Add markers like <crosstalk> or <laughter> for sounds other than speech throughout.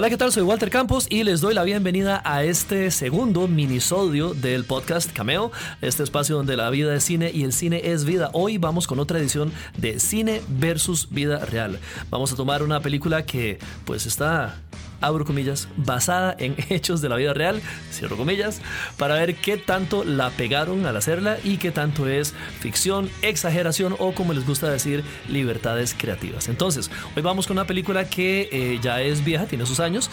Hola, ¿qué tal? Soy Walter Campos y les doy la bienvenida a este segundo minisodio del podcast Cameo, este espacio donde la vida es cine y el cine es vida. Hoy vamos con otra edición de Cine versus Vida Real. Vamos a tomar una película que pues está abro comillas, basada en <laughs> hechos de la vida real, cierro comillas, para ver qué tanto la pegaron al hacerla y qué tanto es ficción, exageración o como les gusta decir, libertades creativas. Entonces, hoy vamos con una película que eh, ya es vieja, tiene sus años,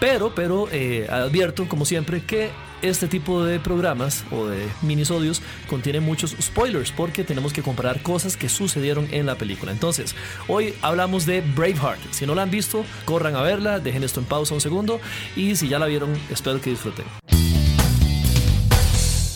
pero, pero eh, advierto, como siempre, que este tipo de programas o de minisodios contiene muchos spoilers porque tenemos que comparar cosas que sucedieron en la película. Entonces, hoy hablamos de Braveheart. Si no la han visto, corran a verla, dejen esto en pausa un segundo y si ya la vieron, espero que disfruten.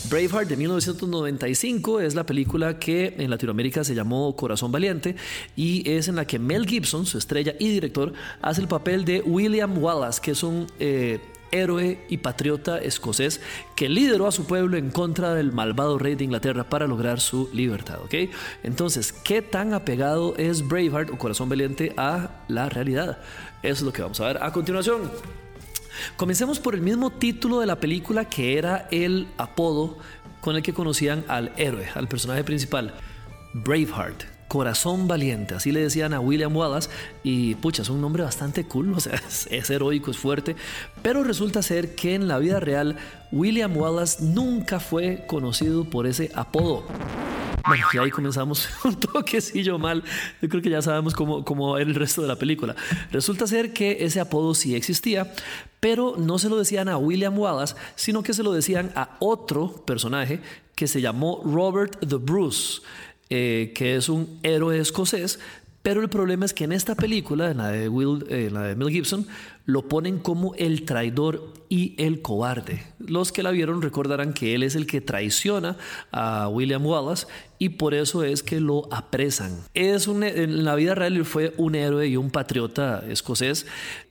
Braveheart de 1995 es la película que en Latinoamérica se llamó Corazón Valiente y es en la que Mel Gibson, su estrella y director, hace el papel de William Wallace, que es un eh, héroe y patriota escocés que lideró a su pueblo en contra del malvado rey de Inglaterra para lograr su libertad, ¿ok? Entonces, ¿qué tan apegado es Braveheart o Corazón Valiente a la realidad? Eso es lo que vamos a ver a continuación. Comencemos por el mismo título de la película que era el apodo con el que conocían al héroe, al personaje principal, Braveheart corazón valiente, así le decían a William Wallace y pucha, es un nombre bastante cool, <laughs> o sea, es, heroico, es fuerte, pero resulta ser que en la vida real William Wallace nunca fue conocido por ese apodo. Bueno, y ahí comenzamos <laughs> un toquecillo mal. Yo creo que ya sabemos cómo, cómo era el resto de la película. Resulta ser que ese apodo sí existía, pero no se lo decían a William Wallace, sino que se lo decían a otro personaje que se llamó Robert the Bruce. Eh, que es un héroe escocés, pero el problema es que en esta película, en la de, Will, eh, la de Mel Gibson, lo ponen como el traidor y el cobarde. Los que la vieron recordarán que él es el que traiciona a William Wallace y por eso es que lo apresan. Es un, en la vida real fue un héroe y un patriota escocés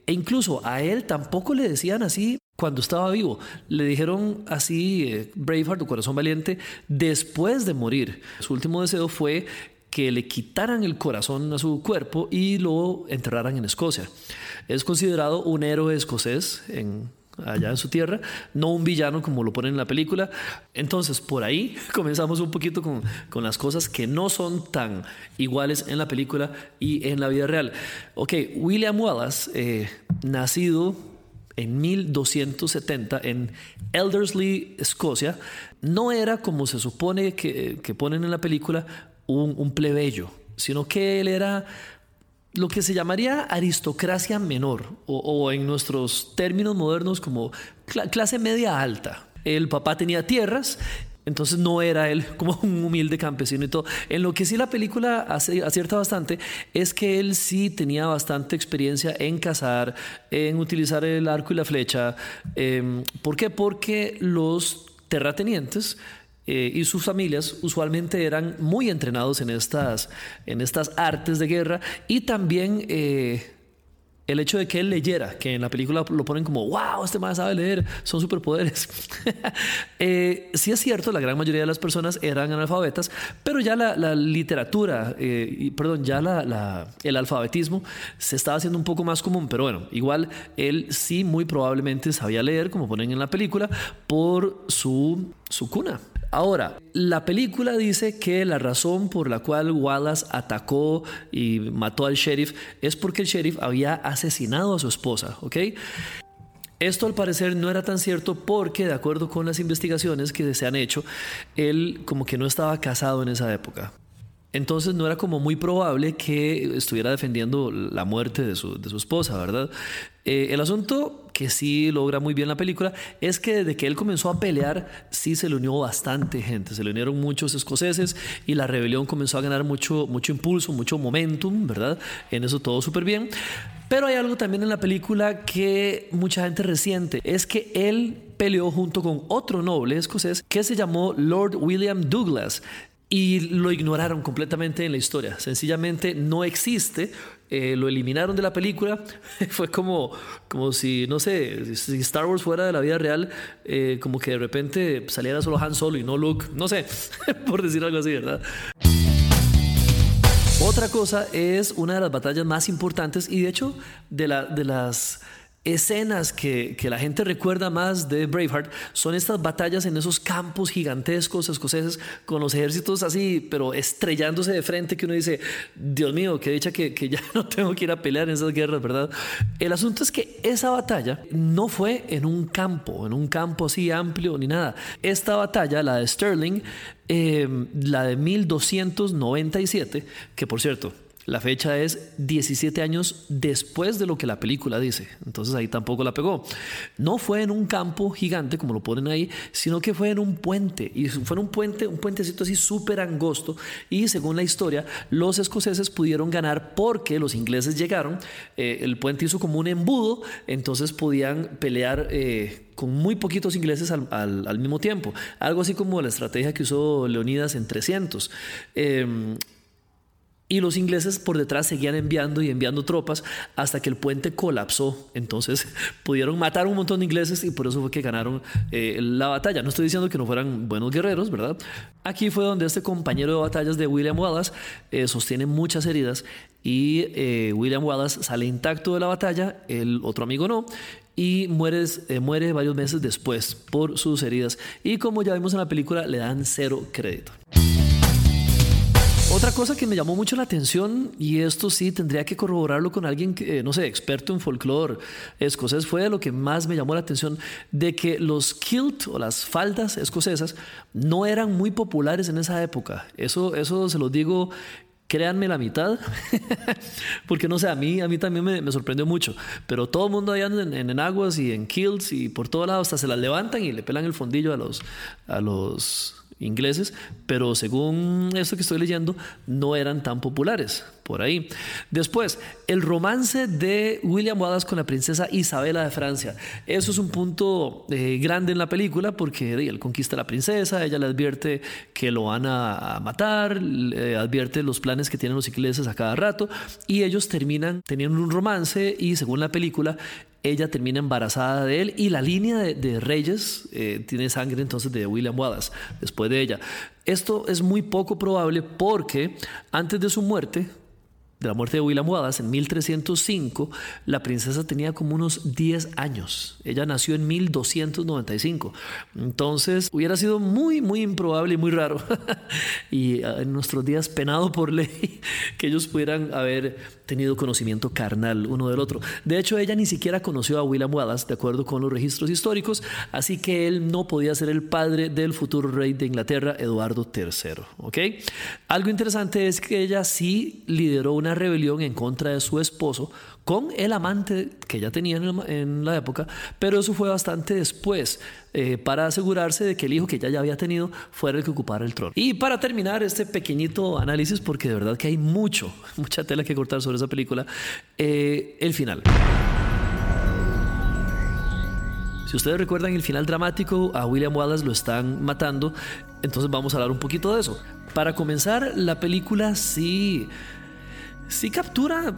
e incluso a él tampoco le decían así cuando estaba vivo. Le dijeron así, eh, Braveheart o Corazón Valiente, después de morir. Su último deseo fue que le quitaran el corazón a su cuerpo y lo enterraran en Escocia. Es considerado un héroe escocés allá en su tierra, no un villano como lo ponen en la película. Entonces, por ahí <laughs> comenzamos un poquito con, con, las cosas que no son tan iguales en la película y en la vida real. Ok, William Wallace, eh, nacido en 1270 en Eldersley, Escocia, no era como se supone que, ponen en la película un, plebeyo, sino que él era lo que se llamaría aristocracia menor o, en nuestros términos modernos como clase media alta. El papá tenía tierras entonces no era él <laughs> como un humilde campesino y todo. En lo que sí la película acierta bastante es que él sí tenía bastante experiencia en cazar, en utilizar el arco y la flecha. Em, ¿Por qué? Porque los terratenientes eh, y sus familias usualmente eran muy entrenados en estas, en estas artes de guerra y también... Eh, el hecho de que él leyera, que en la película lo ponen como, wow, este man sabe leer, son superpoderes. <laughs> eh, sí es cierto, la gran mayoría de las personas eran analfabetas, pero ya la, literatura, eh, y, perdón, ya la, el alfabetismo se estaba haciendo un poco más común, pero bueno, igual él sí muy probablemente sabía leer, como ponen en la película, por su, su cuna. Ahora, la película dice que la razón por la cual Wallace atacó y mató al sheriff es porque el sheriff había asesinado a su esposa, ¿ok? Esto al parecer no era tan cierto porque, de acuerdo con las investigaciones que se han hecho, él como que no estaba casado en esa época. Entonces no era como muy probable que estuviera defendiendo la muerte de su, de su esposa, ¿verdad? Eh, el asunto que sí logra muy bien la película es que desde que él comenzó a pelear, sí se le unió bastante gente, se le unieron muchos escoceses y la rebelión comenzó a ganar mucho, mucho impulso, mucho momentum, ¿verdad? En eso todo súper bien. Pero hay algo también en la película que mucha gente resiente, es que él peleó junto con otro noble escocés que se llamó Lord William Douglas y lo ignoraron completamente en la historia. Sencillamente no existe. Eh, lo eliminaron de la película. <laughs> Fue como, como si, no sé, si Star Wars fuera de la vida real, eh, como que de repente saliera solo Han Solo y no Luke. No sé, <laughs> por decir algo así, ¿verdad? Otra cosa es una de las batallas más importantes y de hecho de, la, de las escenas que, que, la gente recuerda más de Braveheart son estas batallas en esos campos gigantescos escoceses con los ejércitos así, pero estrellándose de frente que uno dice, Dios mío, qué dicha que, que ya <laughs> no tengo que ir a pelear en esas guerras, ¿verdad? El asunto es que esa batalla no fue en un campo, en un campo así amplio ni nada. Esta batalla, la de Sterling, eh, la de 1297, que por cierto, la fecha es 17 años después de lo que la película dice. Entonces ahí tampoco la pegó. No fue en un campo gigante, como lo ponen ahí, sino que fue en un puente. Y fue en un puente, un puentecito así súper angosto. Y según la historia, los escoceses pudieron ganar porque los ingleses llegaron. Eh, el puente hizo como un embudo, entonces podían pelear. Eh, con muy poquitos ingleses al, al, mismo tiempo. Algo así como la estrategia que usó Leonidas en 300. Y los ingleses por detrás seguían enviando y enviando tropas hasta que el puente colapsó. Entonces <laughs> pudieron matar un montón de ingleses y por eso fue que ganaron eh, la batalla. No estoy diciendo que no fueran buenos guerreros, ¿verdad? Aquí fue donde este compañero de batallas de William Wallace eh, sostiene muchas heridas y eh, William Wallace sale intacto de la batalla, el otro amigo no, y muere, muere varios meses después por sus heridas. Y como ya vimos en la película, le dan cero crédito. Otra cosa que me llamó mucho la atención, y esto sí tendría que corroborarlo con alguien que, no sé, experto en folclore escocés, fue lo que más me llamó la atención, de que los kilt o las faldas escocesas no eran muy populares en esa época. Eso, eso se lo digo créanme la mitad, <laughs> porque no sé, a mí, a mí también me, sorprendió mucho, pero todo el mundo allá en, en, aguas y en kilts y por todos lados hasta se las levantan y le pelan el fondillo a los, a los ingleses, pero según esto que estoy leyendo, no eran tan populares por ahí. Después, el romance de William Wallace con la princesa Isabela de Francia. Eso es un punto eh, grande en la película porque él conquista a la princesa, ella le advierte que lo van a, matar, le advierte los planes que tienen los ingleses a cada rato y ellos terminan teniendo un romance y según la película, ella termina embarazada de él y la línea de, reyes eh, tiene sangre entonces de William Wallace después de ella. Esto es muy poco probable porque antes de su muerte, de la muerte de William Wallace en 1305, la princesa tenía como unos 10 años. Ella nació en 1295. Entonces, hubiera sido muy, muy improbable y muy raro. <laughs> y ah, en nuestros días penado por ley <laughs> que ellos pudieran haber tenido conocimiento carnal uno del otro. De hecho, ella ni siquiera conoció a William Wallace, de acuerdo con los registros históricos, así que él no podía ser el padre del futuro rey de Inglaterra, Eduardo III. ¿ok? Algo interesante es que ella sí lideró una rebelión en contra de su esposo con el amante que ya tenía en la época, pero eso fue bastante después, eh, para asegurarse de que el hijo que ya, ya había tenido fuera el que ocupara el trono. Y para terminar este pequeñito análisis, porque de verdad que hay mucho, <laughs> mucha tela que cortar sobre esa película, eh, el final. Si ustedes recuerdan el final dramático, a William Wallace lo están matando, entonces vamos a hablar un poquito de eso. Para comenzar, la película sí, sí captura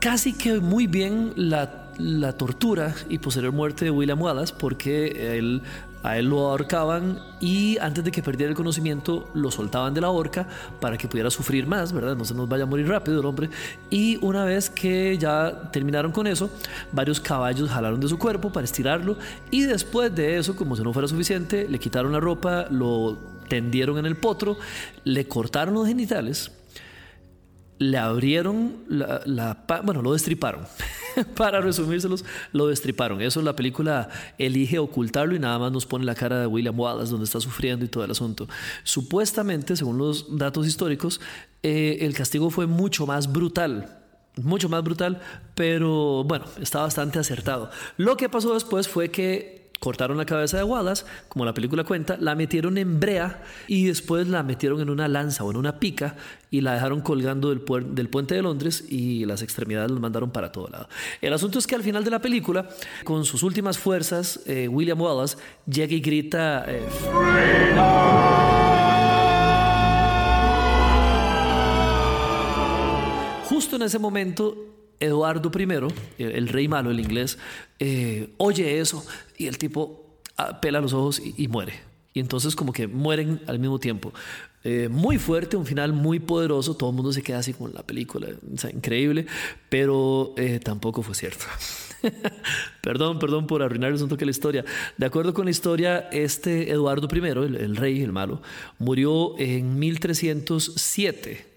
casi que muy bien la, tortura y posterior muerte de William Wallace porque él, a él lo ahorcaban y antes de que perdiera el conocimiento lo soltaban de la horca para que pudiera sufrir más, ¿verdad? No se nos vaya a morir rápido el hombre. Y una vez que ya terminaron con eso, varios caballos jalaron de su cuerpo para estirarlo y después de eso, como si no fuera suficiente, le quitaron la ropa, lo tendieron en el potro, le cortaron los genitales le abrieron la, bueno, lo destriparon. <laughs> <laughs> Para resumírselos, lo destriparon. Eso la película elige ocultarlo y nada más nos pone la cara de William Wallace donde está sufriendo y todo el asunto. Supuestamente, según los datos históricos, eh, el castigo fue mucho más brutal. Mucho más brutal, pero bueno, está bastante acertado. Lo que pasó después fue que cortaron la cabeza de Wallace, como la película cuenta, la metieron en brea y después la metieron en una lanza o en una pica y la dejaron colgando del, puente de Londres y las extremidades las mandaron para todo lado. El asunto es que al final de la película, con sus últimas fuerzas, eh, William Wallace llega y grita... Eh, Justo en ese momento, Eduardo I, el rey malo, el inglés, eh, oye eso y el tipo ah, pela los ojos y, muere. Y entonces como que mueren al mismo tiempo. Eh, muy fuerte, un final muy poderoso, todo el mundo se queda así con la película, increíble, pero eh, tampoco fue cierto. <laughs> perdón, perdón por arruinarles un toque la historia. De acuerdo con la historia, este Eduardo I, el, el rey, el malo, murió en 1307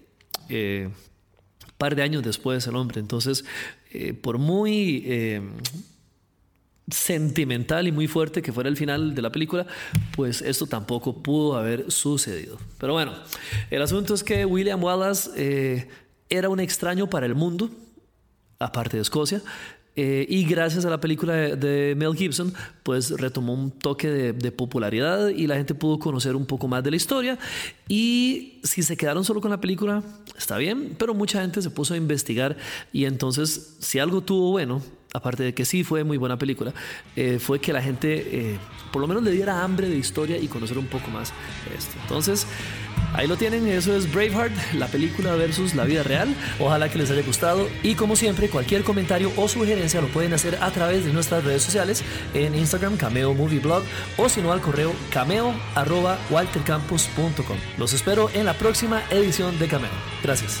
par de años después el hombre. Entonces, eh, por muy eh, sentimental y muy fuerte que fuera el final de la película, pues esto tampoco pudo haber sucedido. Pero bueno, el asunto es que William Wallace eh, era un extraño para el mundo, aparte de Escocia, eh, y gracias a la película de, Mel Gibson, pues retomó un toque de, popularidad y la gente pudo conocer un poco más de la historia. Y si se quedaron solo con la película, está bien, pero mucha gente se puso a investigar y entonces si algo tuvo bueno, aparte de que sí fue muy buena película, eh, fue que la gente eh, por lo menos le diera hambre de historia y conocer un poco más esto. Entonces, ahí lo tienen, eso es Braveheart, la película versus la vida real. Ojalá que les haya gustado y como siempre, cualquier comentario o sugerencia lo pueden hacer a través de nuestras redes sociales en Instagram, Cameo Movie Blog o si no al correo cameo waltercampus.com. Los espero en la próxima edición de Cameo. Gracias.